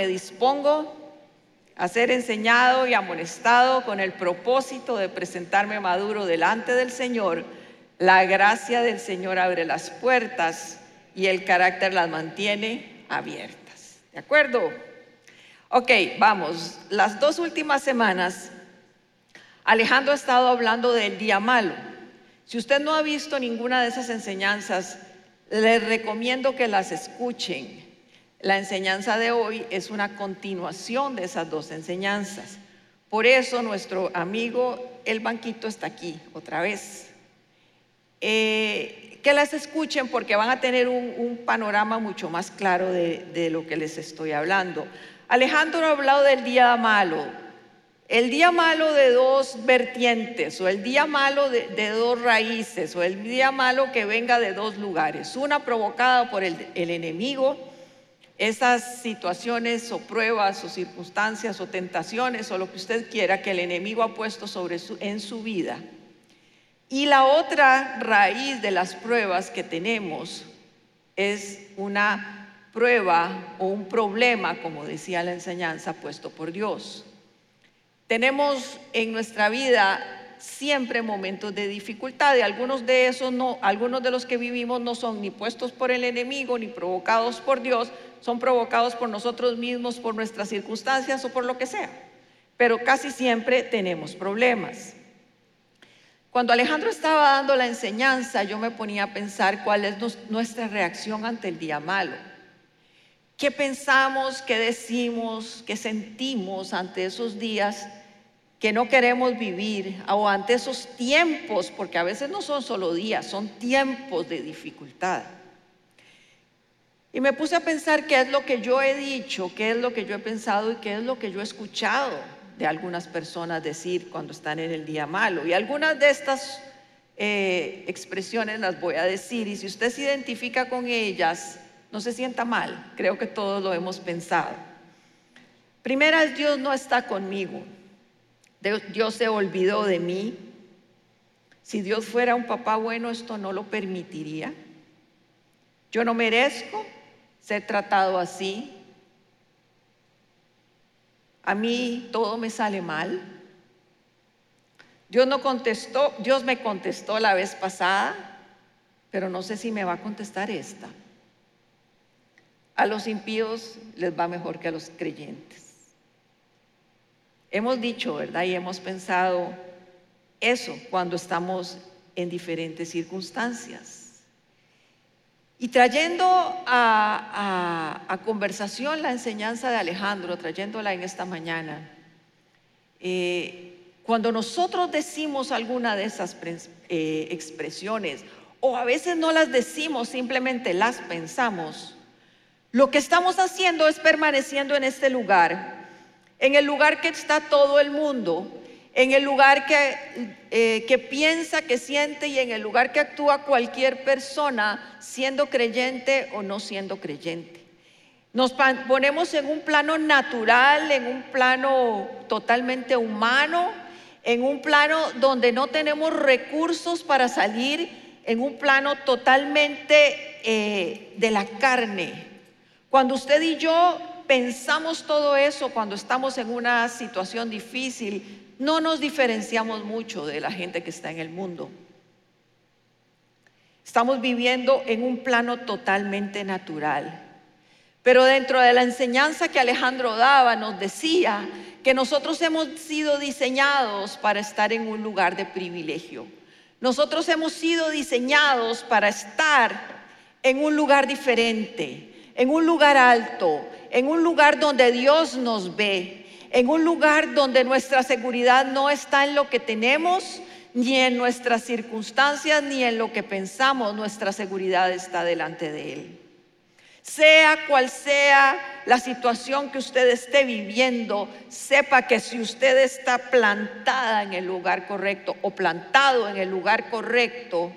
me dispongo a ser enseñado y amonestado con el propósito de presentarme maduro delante del Señor, la gracia del Señor abre las puertas y el carácter las mantiene abiertas. ¿De acuerdo? Ok, vamos. Las dos últimas semanas, Alejandro ha estado hablando del día malo. Si usted no ha visto ninguna de esas enseñanzas, le recomiendo que las escuchen. La enseñanza de hoy es una continuación de esas dos enseñanzas. Por eso nuestro amigo el banquito está aquí otra vez. Eh, que las escuchen porque van a tener un, panorama mucho más claro de, lo que les estoy hablando. Alejandro ha hablado del día malo, el día malo de dos vertientes o el día malo de, dos raíces o el día malo que venga de dos lugares, una provocada por el enemigo esas situaciones o pruebas o circunstancias o tentaciones o lo que usted quiera que el enemigo ha puesto sobre su, en su vida. Y la otra raíz de las pruebas que tenemos es una prueba o un problema, como decía la enseñanza, puesto por Dios. Tenemos en nuestra vida siempre momentos de dificultad y algunos de esos no, algunos de los que vivimos no son ni puestos por el enemigo ni provocados por Dios, son provocados por nosotros mismos, por nuestras circunstancias o por lo que sea. Pero casi siempre tenemos problemas. Cuando Alejandro estaba dando la enseñanza, yo me ponía a pensar cuál es nuestra reacción ante el día malo. ¿Qué pensamos, qué decimos, qué sentimos ante esos días que no queremos vivir o ante esos tiempos, porque a veces no son solo días, son tiempos de dificultad? Y me puse a pensar qué es lo que yo he dicho, qué es lo que yo he pensado y qué es lo que yo he escuchado de algunas personas decir cuando están en el día malo. Y algunas de estas eh, expresiones las voy a decir y si usted se identifica con ellas, no se sienta mal, creo que todos lo hemos pensado. Primera es Dios no está conmigo, Dios se olvidó de mí. Si Dios fuera un papá bueno, esto no lo permitiría. Yo no merezco ser tratado así. A mí todo me sale mal. Dios no contestó, Dios me contestó la vez pasada, pero no sé si me va a contestar esta. A los impíos les va mejor que a los creyentes. Hemos dicho, ¿verdad? Y hemos pensado eso cuando estamos en diferentes circunstancias. Y trayendo a, conversación la enseñanza de Alejandro, trayéndola en esta mañana, eh, cuando nosotros decimos alguna de esas eh, expresiones, o a veces no las decimos, simplemente las pensamos, lo que estamos haciendo es permaneciendo en este lugar, en el lugar que está todo el mundo, en el lugar que, eh, que, piensa, que siente y en el lugar que actúa cualquier persona, siendo creyente o no siendo creyente. Nos ponemos en un plano natural, en un plano totalmente humano, en un plano donde no tenemos recursos para salir, en un plano totalmente eh, de la carne. Cuando usted y yo pensamos todo eso, cuando estamos en una situación difícil, no nos diferenciamos mucho de la gente que está en el mundo. Estamos viviendo en un plano totalmente natural. Pero dentro de la enseñanza que Alejandro daba, nos decía que nosotros hemos sido diseñados para estar en un lugar de privilegio. Nosotros hemos sido diseñados para estar en un lugar diferente, en un lugar alto, en un lugar donde Dios nos ve, en un lugar donde nuestra seguridad no está en lo que tenemos, ni en nuestras circunstancias, ni en lo que pensamos, nuestra seguridad está delante de Él. Sea cual sea la situación que usted esté viviendo, sepa que si usted está plantada en el lugar correcto o plantado en el lugar correcto,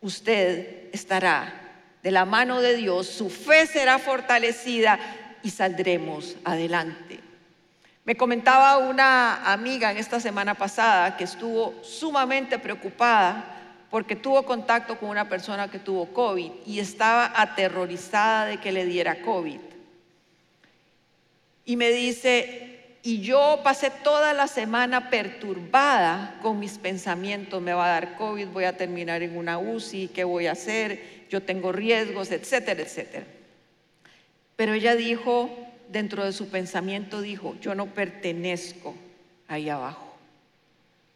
usted estará de la mano de Dios, su fe será fortalecida y saldremos adelante. Me comentaba una amiga en esta semana pasada que estuvo sumamente preocupada porque tuvo contacto con una persona que tuvo COVID y estaba aterrorizada de que le diera COVID. y me dice, y yo pasé toda la semana perturbada con mis pensamientos, me va a dar COVID, voy a terminar en una UCI, ¿qué voy a hacer? Yo tengo riesgos, etcétera, etcétera. Pero ella dijo, dentro de su pensamiento dijo, yo no pertenezco ahí abajo.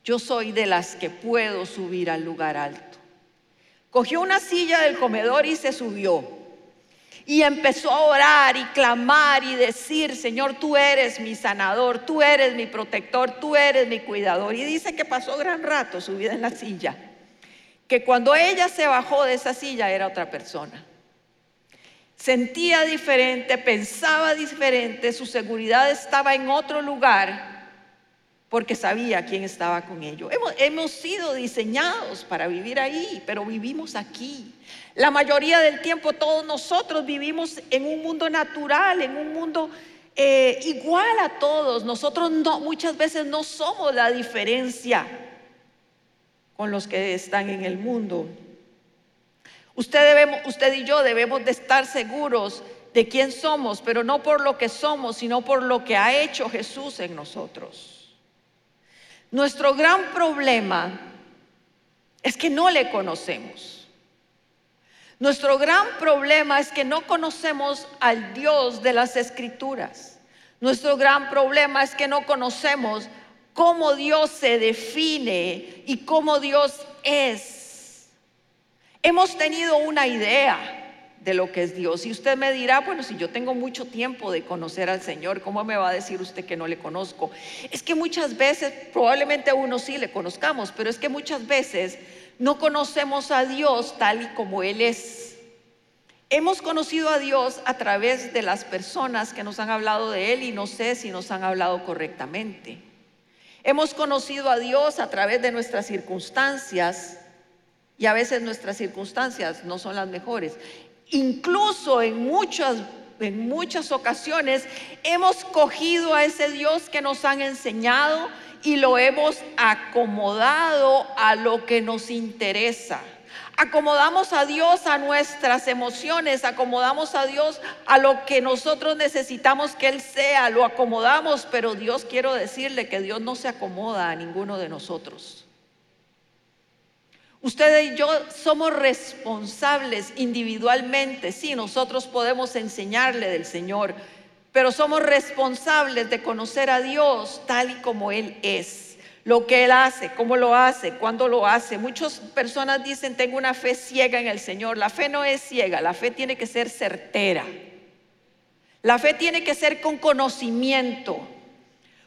Yo soy de las que puedo subir al lugar alto. Cogió una silla del comedor y se subió. Y empezó a orar y clamar y decir, Señor, tú eres mi sanador, tú eres mi protector, tú eres mi cuidador. Y dice que pasó gran rato subida en la silla. Que cuando ella se bajó de esa silla era otra persona. Sentía diferente, pensaba diferente, su seguridad estaba en otro lugar porque sabía quién estaba con ellos. Hemos, sido diseñados para vivir ahí, pero vivimos aquí. La mayoría del tiempo todos nosotros vivimos en un mundo natural, en un mundo eh, igual a todos. Nosotros no, muchas veces no somos la diferencia con los que están en el mundo. Usted, y yo debemos de estar seguros de quién somos, pero no por lo que somos, sino por lo que ha hecho Jesús en nosotros. Nuestro gran problema es que no le conocemos. Nuestro gran problema es que no conocemos al Dios de las Escrituras. Nuestro gran problema es que no conocemos cómo Dios se define y cómo Dios es. Hemos tenido una idea de lo que es Dios. Y usted me dirá, bueno, si yo tengo mucho tiempo de conocer al Señor, ¿cómo me va a decir usted que no le conozco? Es que muchas veces, probablemente a uno sí le conozcamos, pero es que muchas veces no conocemos a Dios tal y como Él es. Hemos conocido a Dios a través de las personas que nos han hablado de Él y no sé si nos han hablado correctamente. Hemos conocido a Dios a través de nuestras circunstancias y a veces nuestras circunstancias no son las mejores. Incluso en muchas, en muchas ocasiones hemos cogido a ese Dios que nos han enseñado y lo hemos acomodado a lo que nos interesa. Acomodamos a Dios a nuestras emociones, acomodamos a Dios a lo que nosotros necesitamos que Él sea, lo acomodamos, pero Dios quiero decirle que Dios no se acomoda a ninguno de nosotros. Ustedes y yo somos responsables individualmente. Sí, nosotros podemos enseñarle del Señor, pero somos responsables de conocer a Dios tal y como Él es. Lo que Él hace, cómo lo hace, cuándo lo hace. Muchas personas dicen, tengo una fe ciega en el Señor. La fe no es ciega, la fe tiene que ser certera. La fe tiene que ser con conocimiento.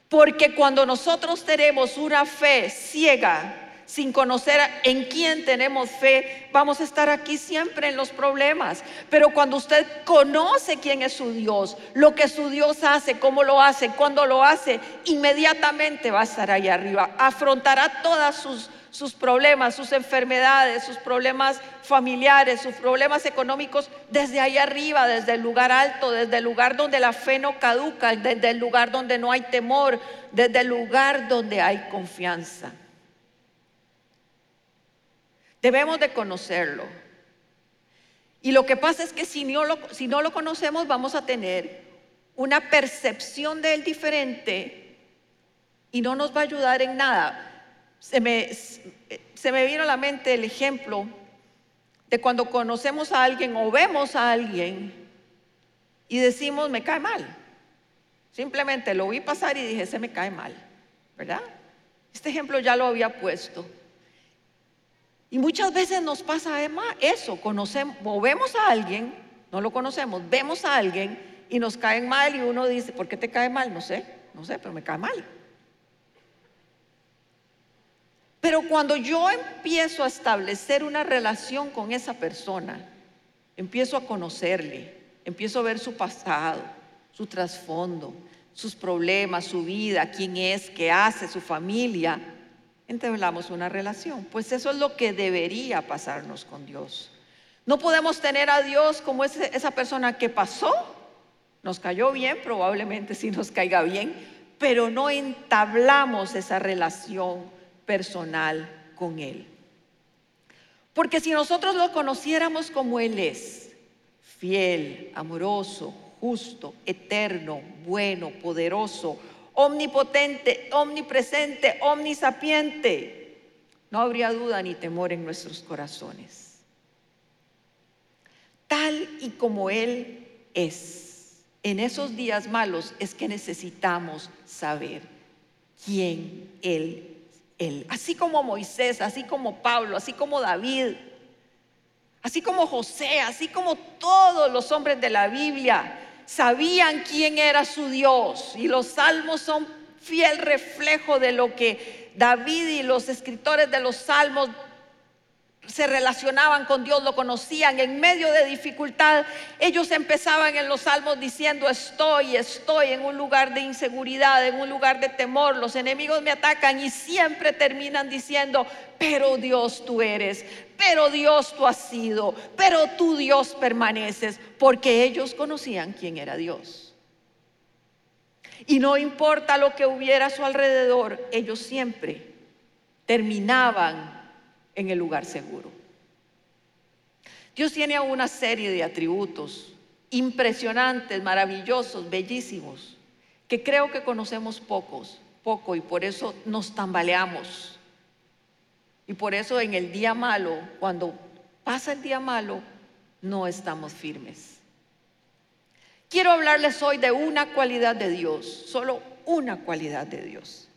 Porque cuando nosotros tenemos una fe ciega, sin conocer en quién tenemos fe, vamos a estar aquí siempre en los problemas. Pero cuando usted conoce quién es su Dios, lo que su Dios hace, cómo lo hace, cuándo lo hace, inmediatamente va a estar ahí arriba. Afrontará todas sus, sus problemas, sus enfermedades, sus problemas familiares, sus problemas económicos desde ahí arriba, desde el lugar alto, desde el lugar donde la fe no caduca, desde el lugar donde no hay temor, desde el lugar donde hay confianza. Debemos de conocerlo. Y lo que pasa es que si no lo, si no lo conocemos vamos a tener una percepción de él diferente y no nos va a ayudar en nada. Se me, se me vino a la mente el ejemplo de cuando conocemos a alguien o vemos a alguien y decimos, me cae mal. Simplemente lo vi pasar y dije, se me cae mal, ¿verdad? Este ejemplo ya lo había puesto. Y muchas veces nos pasa eso, conocemos, vemos a alguien, no lo conocemos, vemos a alguien y nos cae mal y uno dice, ¿por qué te cae mal? No sé, no sé, pero me cae mal. Pero cuando yo empiezo a establecer una relación con esa persona, empiezo a conocerle, empiezo a ver su pasado, su trasfondo, sus problemas, su vida, quién es, qué hace, su familia, entablamos una relación. Pues eso es lo que debería pasarnos con Dios. No podemos tener a Dios como esa persona que pasó, nos cayó bien, probablemente sí nos caiga bien, pero no entablamos esa relación personal con Él. Porque si nosotros lo conociéramos como Él es, fiel, amoroso, justo, eterno, bueno, poderoso, omnipotente, omnipresente, omnisapiente. No habría duda ni temor en nuestros corazones. Tal y como Él es, en esos días malos es que necesitamos saber quién Él él. Así como Moisés, así como Pablo, así como David, así como José, así como todos los hombres de la Biblia sabían quién era su Dios. Y los salmos son fiel reflejo de lo que David y los escritores de los salmos se relacionaban con Dios, lo conocían. En medio de dificultad, ellos empezaban en los salmos diciendo, estoy, estoy en un lugar de inseguridad, en un lugar de temor, los enemigos me atacan y siempre terminan diciendo, pero Dios tú eres, pero Dios tú has sido, pero tú Dios permaneces, porque ellos conocían quién era Dios. Y no importa lo que hubiera a su alrededor, ellos siempre terminaban en el lugar seguro. Dios tiene una serie de atributos impresionantes, maravillosos, bellísimos, que creo que conocemos pocos, poco, y por eso nos tambaleamos. Y por eso en el día malo, cuando pasa el día malo, no estamos firmes. Quiero hablarles hoy de una cualidad de Dios, solo una cualidad de Dios.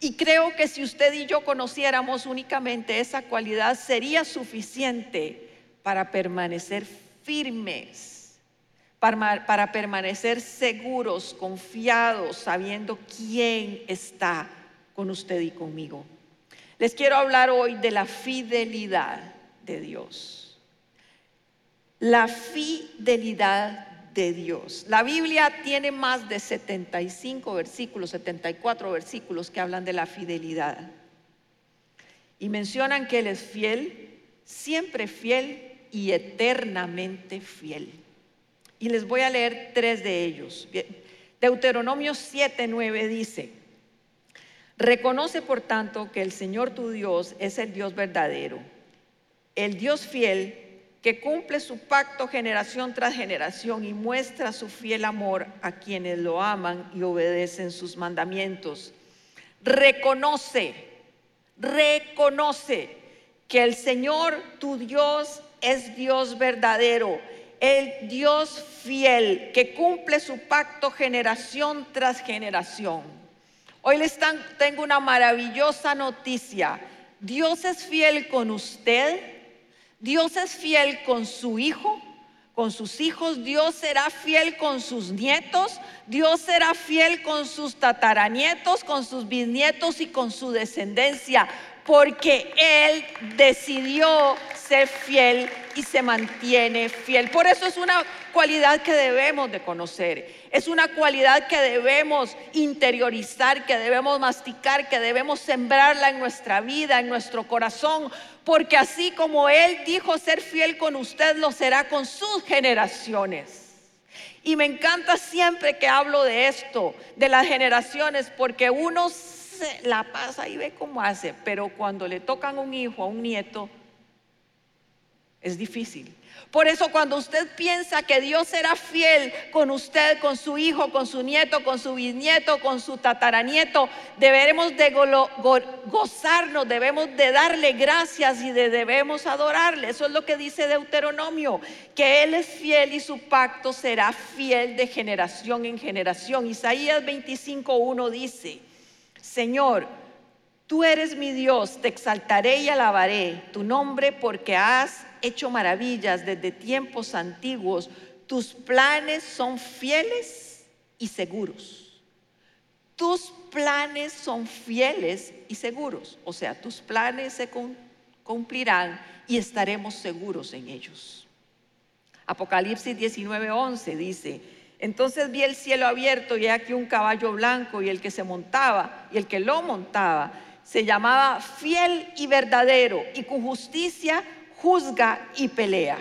Y creo que si usted y yo conociéramos únicamente esa cualidad, sería suficiente para permanecer firmes, para, permanecer seguros, confiados, sabiendo quién está con usted y conmigo. Les quiero hablar hoy de la fidelidad de Dios. La fidelidad de Dios. La Biblia tiene más de 75 versículos, 74 versículos que hablan de la fidelidad. Y mencionan que Él es fiel, siempre fiel y eternamente fiel. Y les voy a leer tres de ellos. Deuteronomio 7, 9 dice, reconoce por tanto que el Señor tu Dios es el Dios verdadero, el Dios fiel que cumple su pacto generación tras generación y muestra su fiel amor a quienes lo aman y obedecen sus mandamientos. Reconoce, reconoce que el Señor tu Dios es Dios verdadero, el Dios fiel que cumple su pacto generación tras generación. Hoy les tengo una maravillosa noticia. Dios es fiel con usted Dios es fiel con su hijo, con sus hijos, Dios será fiel con sus nietos, Dios será fiel con sus tataranietos, con sus bisnietos y con su descendencia, porque Él decidió ser fiel y se mantiene fiel. Por eso es una cualidad que debemos de conocer, es una cualidad que debemos interiorizar, que debemos masticar, que debemos sembrarla en nuestra vida, en nuestro corazón, porque así como Él dijo ser fiel con usted, lo será con sus generaciones. Y me encanta siempre que hablo de esto, de las generaciones, porque uno la pasa y ve cómo hace, pero cuando le tocan un hijo, a un nieto, es difícil. Por eso cuando usted piensa que Dios será fiel con usted, con su hijo, con su nieto, con su bisnieto, con su tataranieto, debemos de gozarnos, debemos de darle gracias y debemos adorarle. Eso es lo que dice Deuteronomio, que Él es fiel y su pacto será fiel de generación en generación. Isaías 25.1 dice, Señor, Tú eres mi Dios, te exaltaré y alabaré tu nombre porque has hecho maravillas desde tiempos antiguos. Tus planes son fieles y seguros. Tus planes son fieles y seguros. O sea, tus planes se cumplirán y estaremos seguros en ellos. Apocalipsis 19:11 dice, entonces vi el cielo abierto y aquí un caballo blanco y el que se montaba y el que lo montaba se llamaba fiel y verdadero y con justicia juzga y pelea.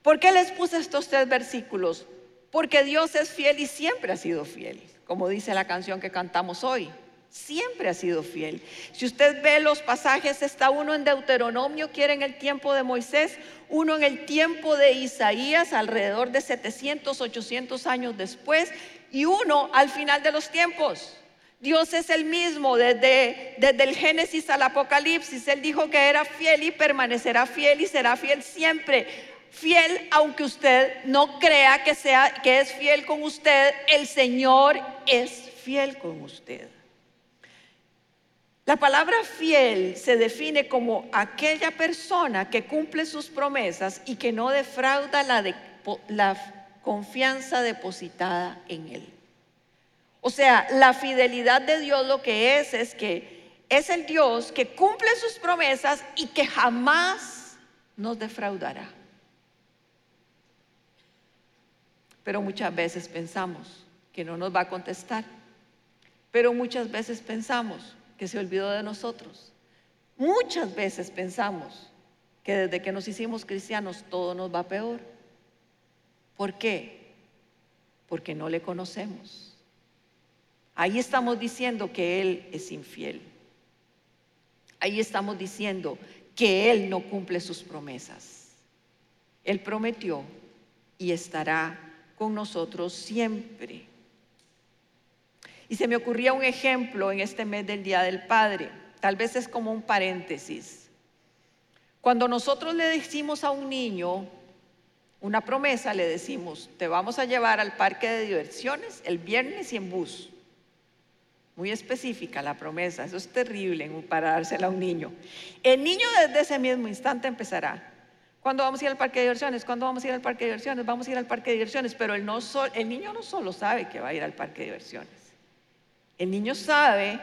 ¿Por qué les puse estos tres versículos? Porque Dios es fiel y siempre ha sido fiel, como dice la canción que cantamos hoy. Siempre ha sido fiel. Si usted ve los pasajes, está uno en Deuteronomio, que era en el tiempo de Moisés, uno en el tiempo de Isaías, alrededor de 700, 800 años después, y uno al final de los tiempos. Dios es el mismo desde, desde el Génesis al Apocalipsis. Él dijo que era fiel y permanecerá fiel y será fiel siempre. Fiel aunque usted no crea que, sea, que es fiel con usted, el Señor es fiel con usted. La palabra fiel se define como aquella persona que cumple sus promesas y que no defrauda la, confianza depositada en él. O sea, la fidelidad de Dios lo que es es que es el Dios que cumple sus promesas y que jamás nos defraudará. Pero muchas veces pensamos que no nos va a contestar. Pero muchas veces pensamos que se olvidó de nosotros. Muchas veces pensamos que desde que nos hicimos cristianos todo nos va peor. ¿Por qué? Porque no le conocemos. Ahí estamos diciendo que Él es infiel. Ahí estamos diciendo que Él no cumple sus promesas. Él prometió y estará con nosotros siempre. Y se me ocurría un ejemplo en este mes del Día del Padre. Tal vez es como un paréntesis. Cuando nosotros le decimos a un niño una promesa, le decimos, te vamos a llevar al parque de diversiones el viernes y en bus. Muy específica la promesa, eso es terrible para dársela a un niño. El niño desde ese mismo instante empezará. ¿Cuándo vamos a ir al parque de diversiones? ¿Cuándo vamos a ir al parque de diversiones? Vamos a ir al parque de diversiones. Pero el, el niño no solo sabe que va a ir al parque de diversiones. El niño sabe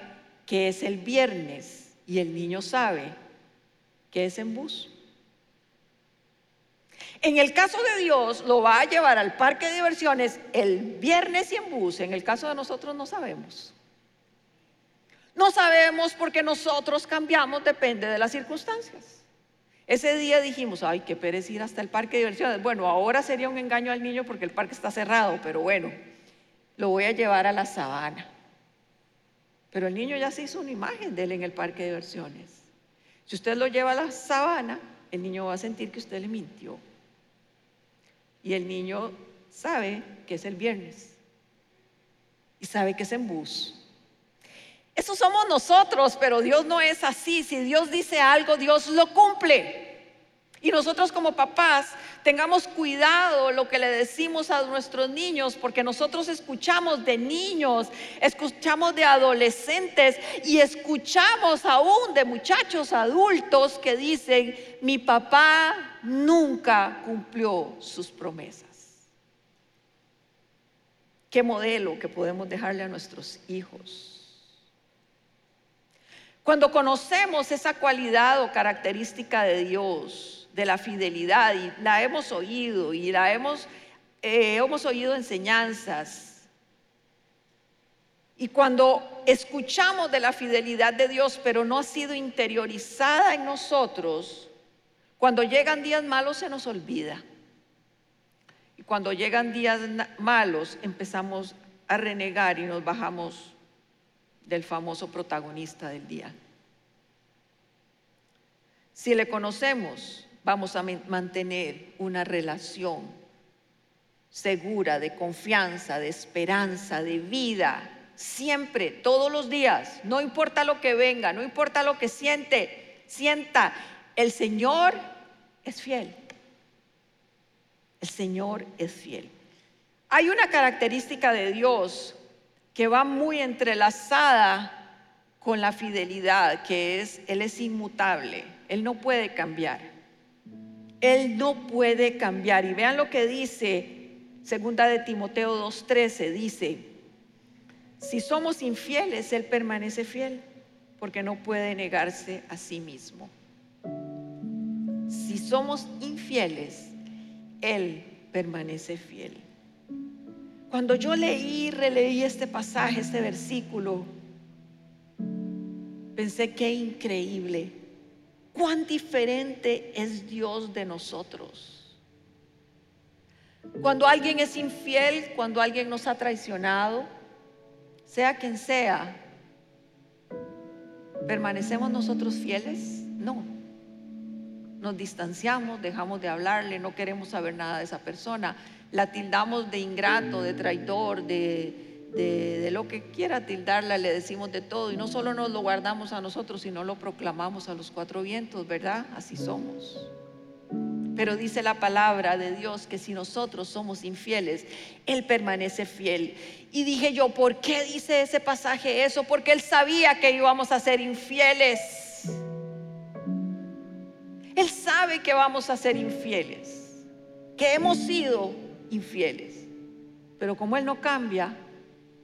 que es el viernes y el niño sabe que es en bus. En el caso de Dios, lo va a llevar al parque de diversiones el viernes y en bus. En el caso de nosotros no sabemos. No sabemos porque nosotros cambiamos, depende de las circunstancias. Ese día dijimos, ay, qué pereza ir hasta el parque de diversiones. Bueno, ahora sería un engaño al niño porque el parque está cerrado, pero bueno, lo voy a llevar a la sabana. Pero el niño ya se hizo una imagen de él en el parque de diversiones. Si usted lo lleva a la sabana, el niño va a sentir que usted le mintió. Y el niño sabe que es el viernes. Y sabe que es en bus. Eso somos nosotros, pero Dios no es así. Si Dios dice algo, Dios lo cumple. Y nosotros como papás tengamos cuidado lo que le decimos a nuestros niños, porque nosotros escuchamos de niños, escuchamos de adolescentes y escuchamos aún de muchachos adultos que dicen, mi papá nunca cumplió sus promesas. ¿Qué modelo que podemos dejarle a nuestros hijos? Cuando conocemos esa cualidad o característica de Dios, de la fidelidad y la hemos oído y la hemos, eh, hemos oído enseñanzas. Y cuando escuchamos de la fidelidad de Dios, pero no ha sido interiorizada en nosotros, cuando llegan días malos se nos olvida. Y cuando llegan días malos empezamos a renegar y nos bajamos del famoso protagonista del día. Si le conocemos, vamos a mantener una relación segura, de confianza, de esperanza, de vida, siempre, todos los días, no importa lo que venga, no importa lo que siente, sienta, el Señor es fiel. El Señor es fiel. Hay una característica de Dios que va muy entrelazada con la fidelidad, que es, Él es inmutable, Él no puede cambiar. Él no puede cambiar. Y vean lo que dice segunda de Timoteo 2:13 dice, si somos infieles, él permanece fiel, porque no puede negarse a sí mismo. Si somos infieles, él permanece fiel. Cuando yo leí y releí este pasaje, este versículo, pensé que increíble cuán diferente es Dios de nosotros. Cuando alguien es infiel, cuando alguien nos ha traicionado, sea quien sea, ¿Permanecemos nosotros fieles? No. Nos distanciamos, dejamos de hablarle, no queremos saber nada de esa persona. La tildamos de ingrato, de traidor, de, de, lo que quiera tildarla, le decimos de todo. Y no solo nos lo guardamos a nosotros, sino lo proclamamos a los cuatro vientos, ¿verdad? Así somos. Pero dice la palabra de Dios que si nosotros somos infieles, Él permanece fiel. Y dije yo, ¿por qué dice ese pasaje eso? Porque Él sabía que íbamos a ser infieles. Él sabe que vamos a ser infieles, que hemos sido infieles. Pero como Él no cambia,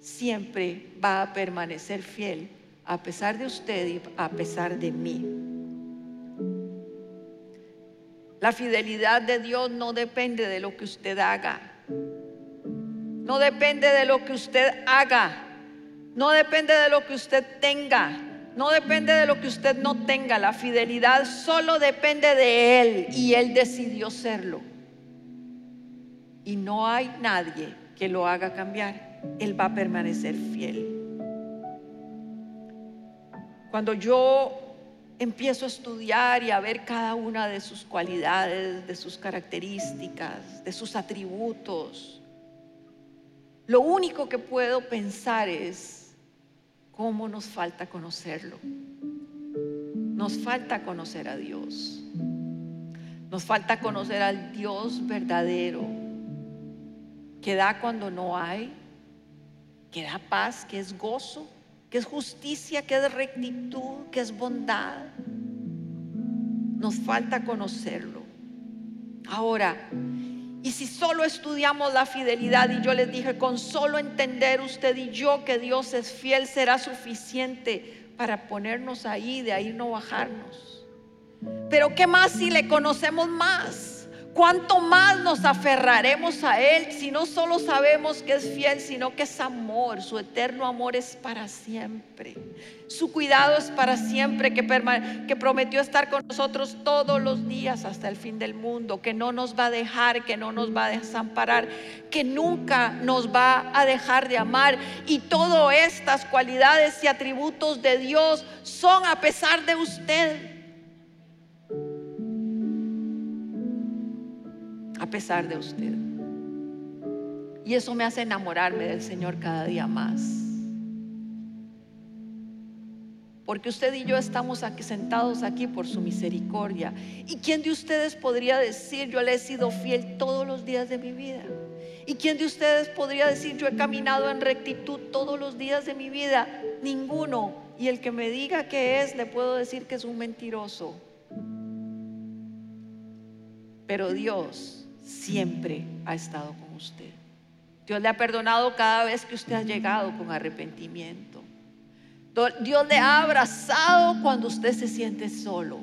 siempre va a permanecer fiel a pesar de usted y a pesar de mí. La fidelidad de Dios no depende de lo que usted haga. No depende de lo que usted haga. No depende de lo que usted tenga. No depende de lo que usted no tenga. La fidelidad solo depende de Él y Él decidió serlo. Y no hay nadie que lo haga cambiar. Él va a permanecer fiel. Cuando yo empiezo a estudiar y a ver cada una de sus cualidades, de sus características, de sus atributos, lo único que puedo pensar es cómo nos falta conocerlo. Nos falta conocer a Dios. Nos falta conocer al Dios verdadero, que da cuando no hay, que da paz, que es gozo, que es justicia, que es rectitud, que es bondad. Nos falta conocerlo. Ahora, y si solo estudiamos la fidelidad, y yo les dije, con solo entender usted y yo que Dios es fiel, será suficiente para ponernos ahí, de ahí no bajarnos. Pero ¿qué más si le conocemos más? ¿Cuánto más nos aferraremos a Él si no solo sabemos que es fiel, sino que es amor? Su eterno amor es para siempre. Su cuidado es para siempre, que, que prometió estar con nosotros todos los días hasta el fin del mundo, que no nos va a dejar, que no nos va a desamparar, que nunca nos va a dejar de amar. Y todas estas cualidades y atributos de Dios son a pesar de usted. Pesar de usted. Y eso me hace enamorarme del Señor cada día más. Porque usted y yo estamos aquí sentados aquí por su misericordia. ¿Y quién de ustedes podría decir, yo le he sido fiel todos los días de mi vida? ¿Y quién de ustedes podría decir, yo he caminado en rectitud todos los días de mi vida? Ninguno. Y el que me diga que es, le puedo decir que es un mentiroso. Pero Dios siempre ha estado con usted. Dios le ha perdonado cada vez que usted ha llegado con arrepentimiento. Dios le ha abrazado cuando usted se siente solo.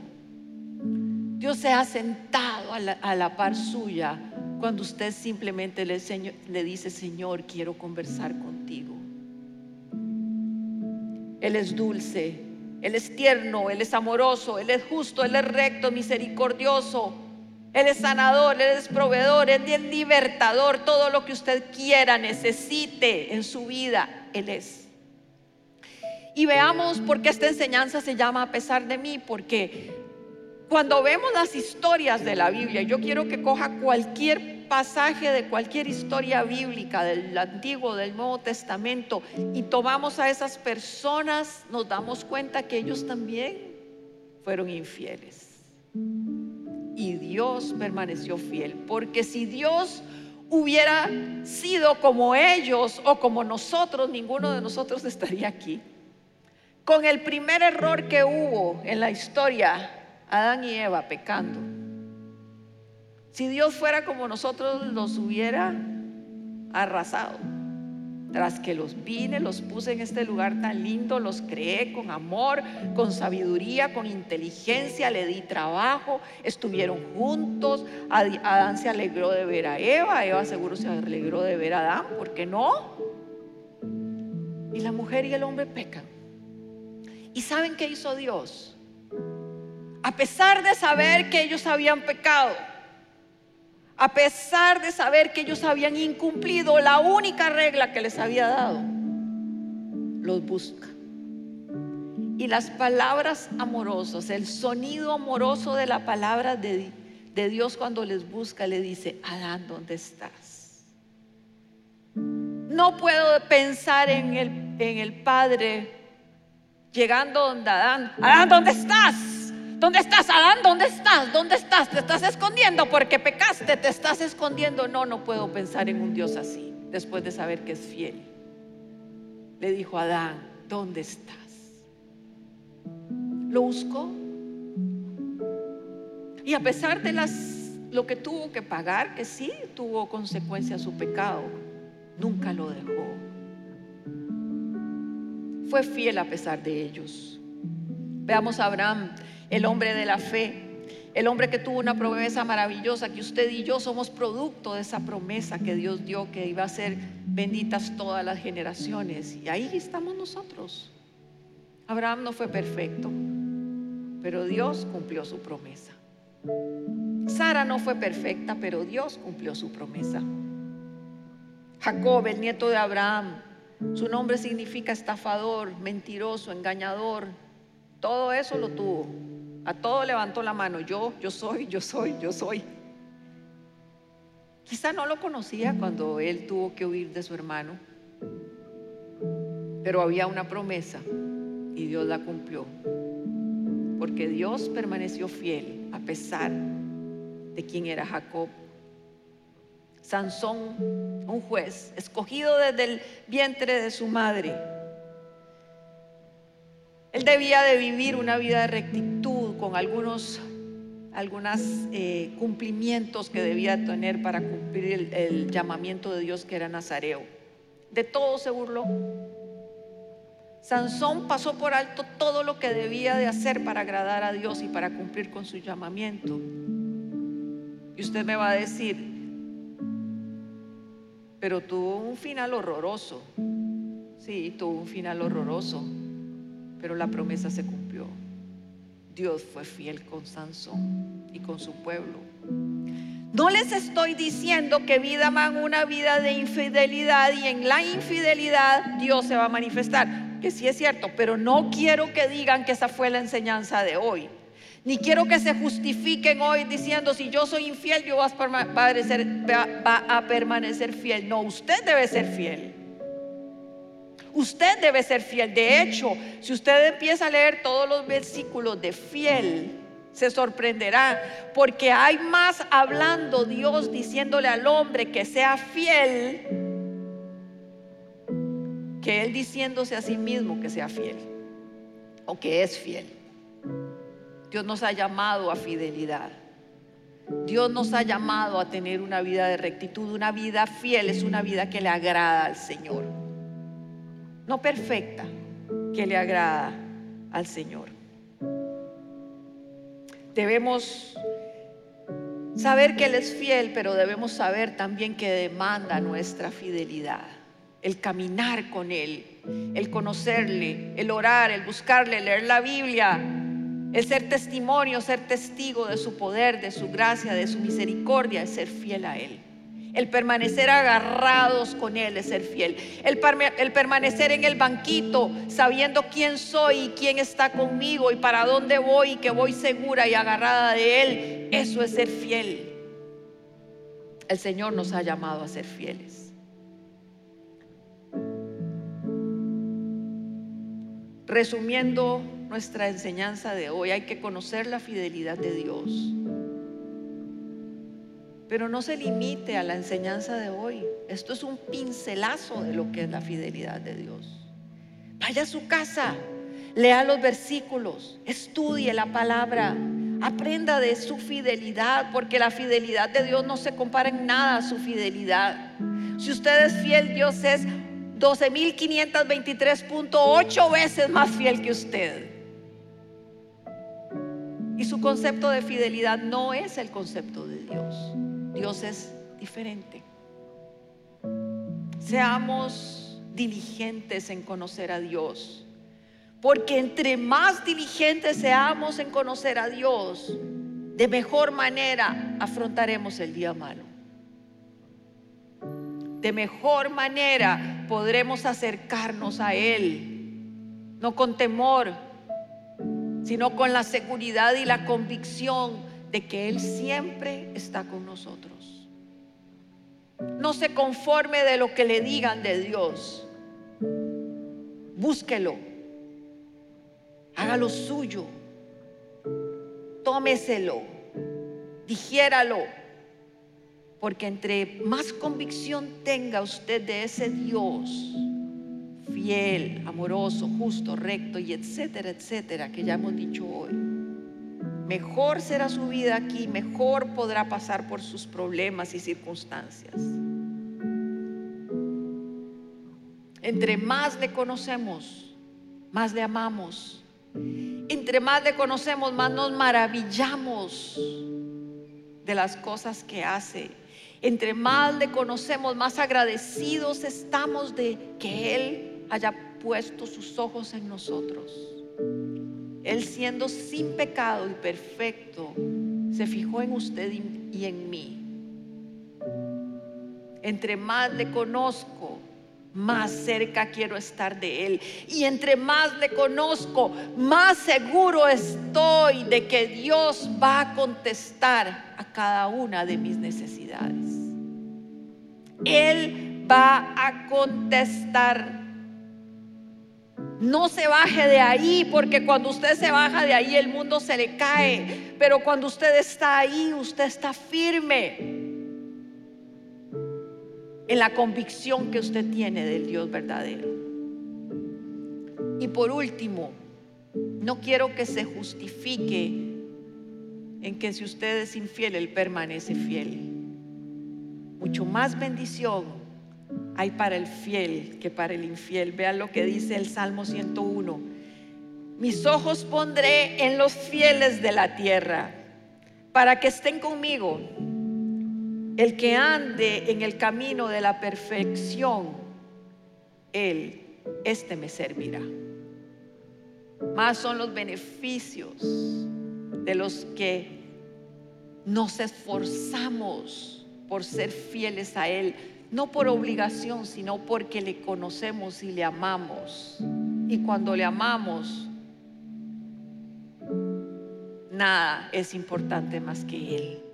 Dios se ha sentado a la, par suya cuando usted simplemente le, le dice, Señor, quiero conversar contigo. Él es dulce, Él es tierno, Él es amoroso, Él es justo, Él es recto, misericordioso. Él es sanador, Él es proveedor, Él es libertador, todo lo que usted quiera, necesite en su vida, Él es. Y veamos por qué esta enseñanza se llama a pesar de mí, porque cuando vemos las historias de la Biblia, yo quiero que coja cualquier pasaje de cualquier historia bíblica del Antiguo, del Nuevo Testamento, y tomamos a esas personas, nos damos cuenta que ellos también fueron infieles y Dios permaneció fiel. Porque si Dios hubiera sido como ellos o como nosotros, ninguno de nosotros estaría aquí. Con el primer error que hubo en la historia, Adán y Eva pecando. Si Dios fuera como nosotros, los hubiera arrasado. Tras que los vine, los puse en este lugar tan lindo, los creé con amor, con sabiduría, con inteligencia, le di trabajo, estuvieron juntos. Adán se alegró de ver a Eva, Eva seguro se alegró de ver a Adán, ¿por qué no? Y la mujer y el hombre pecan. ¿Y saben qué hizo Dios? A pesar de saber que ellos habían pecado, a pesar de saber que ellos habían incumplido la única regla que les había dado, los busca. Y las palabras amorosas, el sonido amoroso de la palabra de, de Dios cuando les busca, le dice, Adán, ¿dónde estás? No puedo pensar en el, en el Padre llegando donde Adán. Adán, ¿dónde estás? ¿Dónde estás, Adán? ¿Dónde estás? ¿Dónde estás? ¿Te estás escondiendo porque pecaste? ¿Te estás escondiendo? No, no puedo pensar en un Dios así, después de saber que es fiel. Le dijo a Adán, ¿dónde estás? Lo buscó. Y a pesar de las, lo que tuvo que pagar, que sí tuvo consecuencia su pecado, nunca lo dejó. Fue fiel a pesar de ellos. Veamos a Abraham, el hombre de la fe, el hombre que tuvo una promesa maravillosa, que usted y yo somos producto de esa promesa que Dios dio, que iba a ser benditas todas las generaciones. Y ahí estamos nosotros. Abraham no fue perfecto, pero Dios cumplió su promesa. Sara no fue perfecta, pero Dios cumplió su promesa. Jacob, el nieto de Abraham, su nombre significa estafador, mentiroso, engañador. Todo eso lo tuvo. A todo levantó la mano. Yo, yo soy, yo soy, yo soy. Quizá no lo conocía cuando él tuvo que huir de su hermano, pero había una promesa y Dios la cumplió. Porque Dios permaneció fiel a pesar de quién era Jacob. Sansón, un juez, escogido desde el vientre de su madre. Él debía de vivir una vida de rectitud con algunos algunos eh, cumplimientos que debía tener para cumplir el, llamamiento de Dios que era Nazareo. De todo se burló. Sansón pasó por alto todo lo que debía de hacer para agradar a Dios y para cumplir con su llamamiento. Y usted me va a decir, pero tuvo un final horroroso. Sí, tuvo un final horroroso, pero la promesa se cumplió. Dios fue fiel con Sansón y con su pueblo. No les estoy diciendo que vivan una vida de infidelidad y en la infidelidad Dios se va a manifestar que sí es cierto, pero no quiero que digan que esa fue la enseñanza de hoy. Ni quiero que se justifiquen hoy diciendo, si yo soy infiel, yo vas va a permanecer fiel. No, usted debe ser fiel. Usted debe ser fiel. De hecho, si usted empieza a leer todos los versículos de fiel, se sorprenderá, porque hay más hablando Dios diciéndole al hombre que sea fiel que Él diciéndose a sí mismo que sea fiel o que es fiel. Dios nos ha llamado a fidelidad. Dios nos ha llamado a tener una vida de rectitud. Una vida fiel es una vida que le agrada al Señor. No perfecta, que le agrada al Señor. Debemos saber que Él es fiel, pero debemos saber también que demanda nuestra fidelidad el caminar con Él, el conocerle, el orar, el buscarle, leer la Biblia, el ser testimonio, ser testigo de su poder, de su gracia, de su misericordia, es ser fiel a Él. El permanecer agarrados con Él es ser fiel. El, el, permanecer en el banquito sabiendo quién soy y quién está conmigo y para dónde voy y que voy segura y agarrada de Él, eso es ser fiel. El Señor nos ha llamado a ser fieles. Resumiendo nuestra enseñanza de hoy, hay que conocer la fidelidad de Dios. Pero no se limite a la enseñanza de hoy. Esto es un pincelazo de lo que es la fidelidad de Dios. Vaya a su casa, lea los versículos, estudie la palabra, aprenda de su fidelidad, porque la fidelidad de Dios no se compara en nada a su fidelidad. Si usted es fiel, Dios es 12.523.8 veces más fiel que usted. Y su concepto de fidelidad no es el concepto de Dios. Dios es diferente. Seamos diligentes en conocer a Dios. Porque entre más diligentes seamos en conocer a Dios, de mejor manera afrontaremos el día malo de mejor manera podremos acercarnos a Él, no con temor, sino con la seguridad y la convicción de que Él siempre está con nosotros. No se conforme de lo que le digan de Dios. Búsquelo. Hágalo suyo. Tómeselo. Digiéralo. Porque entre más convicción tenga usted de ese Dios, fiel, amoroso, justo, recto y etcétera, etcétera, que ya hemos dicho hoy. Mejor será su vida aquí, mejor podrá pasar por sus problemas y circunstancias. Entre más le conocemos, más le amamos. Entre más le conocemos, más nos maravillamos de las cosas que hace. Entre más le conocemos, más agradecidos estamos de que Él haya puesto sus ojos en nosotros. Él siendo sin pecado y perfecto, se fijó en usted y en mí. Entre más le conozco, más cerca quiero estar de Él. Y entre más le conozco, más seguro estoy de que Dios va a contestar a cada una de mis necesidades. Él va a contestar no se baje de ahí, porque cuando usted se baja de ahí el mundo se le cae. Pero cuando usted está ahí, usted está firme en la convicción que usted tiene del Dios verdadero. Y por último, no quiero que se justifique en que si usted es infiel, Él permanece fiel. Mucho más bendición hay para el fiel que para el infiel. Vean lo que dice el Salmo 101. Mis ojos pondré en los fieles de la tierra para que estén conmigo. El que ande en el camino de la perfección, él, este me servirá. Más son los beneficios de los que nos esforzamos por ser fieles a Él no por obligación, sino porque le conocemos y le amamos. Y cuando le amamos, nada es importante más que Él.